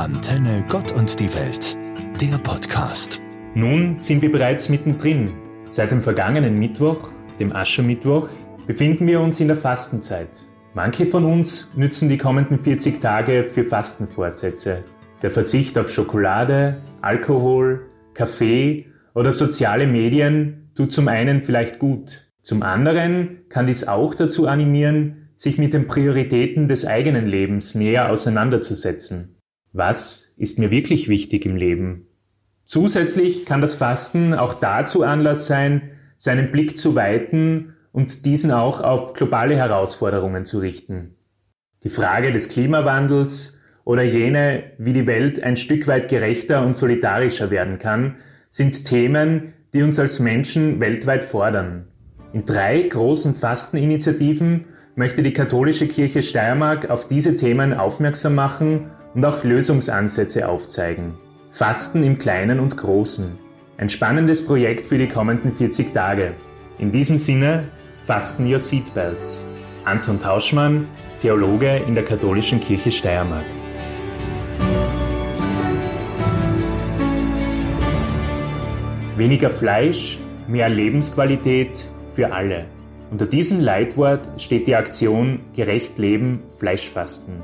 Antenne Gott und die Welt, der Podcast. Nun sind wir bereits mittendrin. Seit dem vergangenen Mittwoch, dem Aschermittwoch, befinden wir uns in der Fastenzeit. Manche von uns nützen die kommenden 40 Tage für Fastenvorsätze. Der Verzicht auf Schokolade, Alkohol, Kaffee oder soziale Medien tut zum einen vielleicht gut. Zum anderen kann dies auch dazu animieren, sich mit den Prioritäten des eigenen Lebens näher auseinanderzusetzen. Was ist mir wirklich wichtig im Leben? Zusätzlich kann das Fasten auch dazu Anlass sein, seinen Blick zu weiten und diesen auch auf globale Herausforderungen zu richten. Die Frage des Klimawandels oder jene, wie die Welt ein Stück weit gerechter und solidarischer werden kann, sind Themen, die uns als Menschen weltweit fordern. In drei großen Fasteninitiativen möchte die katholische Kirche Steiermark auf diese Themen aufmerksam machen und auch Lösungsansätze aufzeigen. Fasten im Kleinen und Großen. Ein spannendes Projekt für die kommenden 40 Tage. In diesem Sinne, Fasten Your Seatbelts. Anton Tauschmann, Theologe in der katholischen Kirche Steiermark. Weniger Fleisch, mehr Lebensqualität für alle. Unter diesem Leitwort steht die Aktion Gerecht Leben Fleischfasten.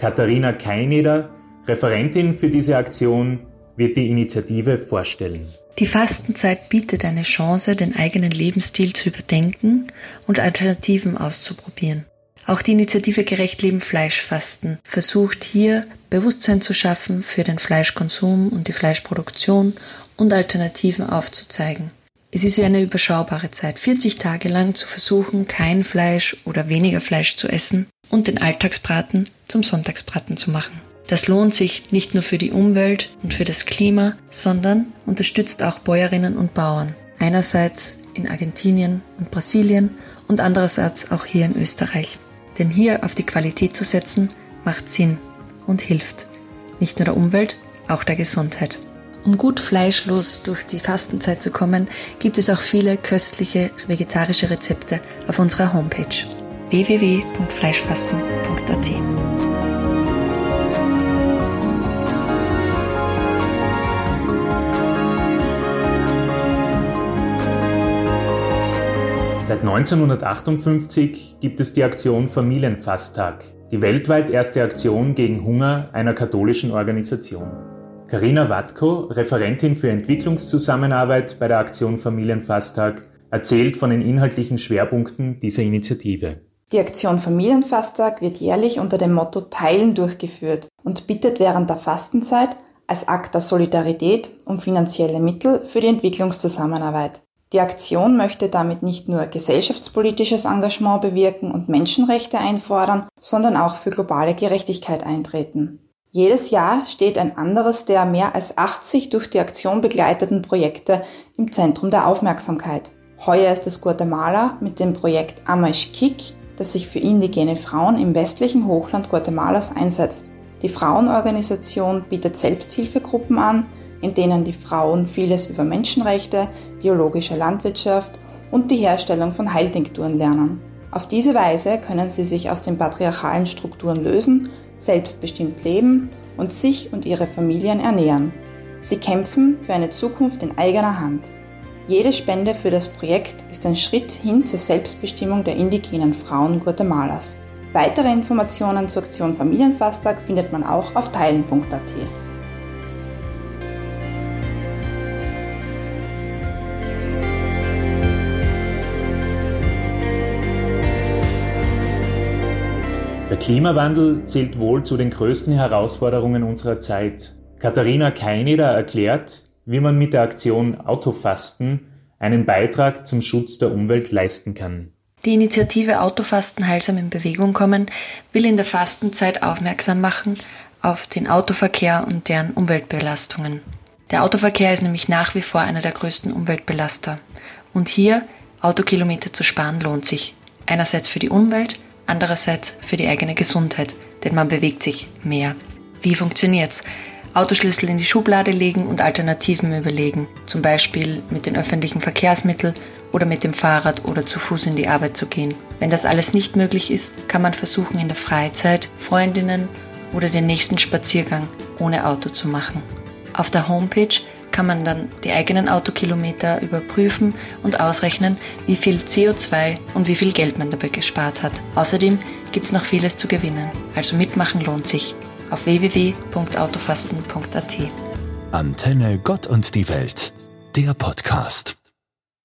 Katharina Keineder, Referentin für diese Aktion, wird die Initiative vorstellen. Die Fastenzeit bietet eine Chance, den eigenen Lebensstil zu überdenken und Alternativen auszuprobieren. Auch die Initiative Gerecht Leben Fleischfasten versucht hier Bewusstsein zu schaffen für den Fleischkonsum und die Fleischproduktion und Alternativen aufzuzeigen. Es ist eine überschaubare Zeit, 40 Tage lang zu versuchen, kein Fleisch oder weniger Fleisch zu essen und den Alltagsbraten zum Sonntagsbraten zu machen. Das lohnt sich nicht nur für die Umwelt und für das Klima, sondern unterstützt auch Bäuerinnen und Bauern. Einerseits in Argentinien und Brasilien und andererseits auch hier in Österreich. Denn hier auf die Qualität zu setzen, macht Sinn und hilft. Nicht nur der Umwelt, auch der Gesundheit. Um gut fleischlos durch die Fastenzeit zu kommen, gibt es auch viele köstliche vegetarische Rezepte auf unserer Homepage www.fleischfasten.at. 1958 gibt es die Aktion Familienfasttag, die weltweit erste Aktion gegen Hunger einer katholischen Organisation. Karina Watko, Referentin für Entwicklungszusammenarbeit bei der Aktion Familienfasttag, erzählt von den inhaltlichen Schwerpunkten dieser Initiative. Die Aktion Familienfasttag wird jährlich unter dem Motto Teilen durchgeführt und bittet während der Fastenzeit als Akt der Solidarität um finanzielle Mittel für die Entwicklungszusammenarbeit. Die Aktion möchte damit nicht nur gesellschaftspolitisches Engagement bewirken und Menschenrechte einfordern, sondern auch für globale Gerechtigkeit eintreten. Jedes Jahr steht ein anderes der mehr als 80 durch die Aktion begleiteten Projekte im Zentrum der Aufmerksamkeit. Heuer ist es Guatemala mit dem Projekt Amaish das sich für indigene Frauen im westlichen Hochland Guatemalas einsetzt. Die Frauenorganisation bietet Selbsthilfegruppen an, in denen die Frauen vieles über Menschenrechte, biologische Landwirtschaft und die Herstellung von Heiltinkturen lernen. Auf diese Weise können sie sich aus den patriarchalen Strukturen lösen, selbstbestimmt leben und sich und ihre Familien ernähren. Sie kämpfen für eine Zukunft in eigener Hand. Jede Spende für das Projekt ist ein Schritt hin zur Selbstbestimmung der indigenen Frauen Guatemalas. Weitere Informationen zur Aktion Familienfasttag findet man auch auf teilen.at. Der Klimawandel zählt wohl zu den größten Herausforderungen unserer Zeit. Katharina Keineder erklärt, wie man mit der Aktion Autofasten einen Beitrag zum Schutz der Umwelt leisten kann. Die Initiative Autofasten heilsam in Bewegung kommen will in der Fastenzeit aufmerksam machen auf den Autoverkehr und deren Umweltbelastungen. Der Autoverkehr ist nämlich nach wie vor einer der größten Umweltbelaster. Und hier Autokilometer zu sparen lohnt sich. Einerseits für die Umwelt, andererseits für die eigene Gesundheit, denn man bewegt sich mehr. Wie funktioniert's? Autoschlüssel in die Schublade legen und Alternativen überlegen, zum Beispiel mit den öffentlichen Verkehrsmitteln oder mit dem Fahrrad oder zu Fuß in die Arbeit zu gehen. Wenn das alles nicht möglich ist, kann man versuchen, in der Freizeit Freundinnen oder den nächsten Spaziergang ohne Auto zu machen. Auf der Homepage kann man dann die eigenen Autokilometer überprüfen und ausrechnen, wie viel CO2 und wie viel Geld man dabei gespart hat. Außerdem gibt es noch vieles zu gewinnen. Also mitmachen lohnt sich. Auf www.autofasten.at. Antenne Gott und die Welt, der Podcast.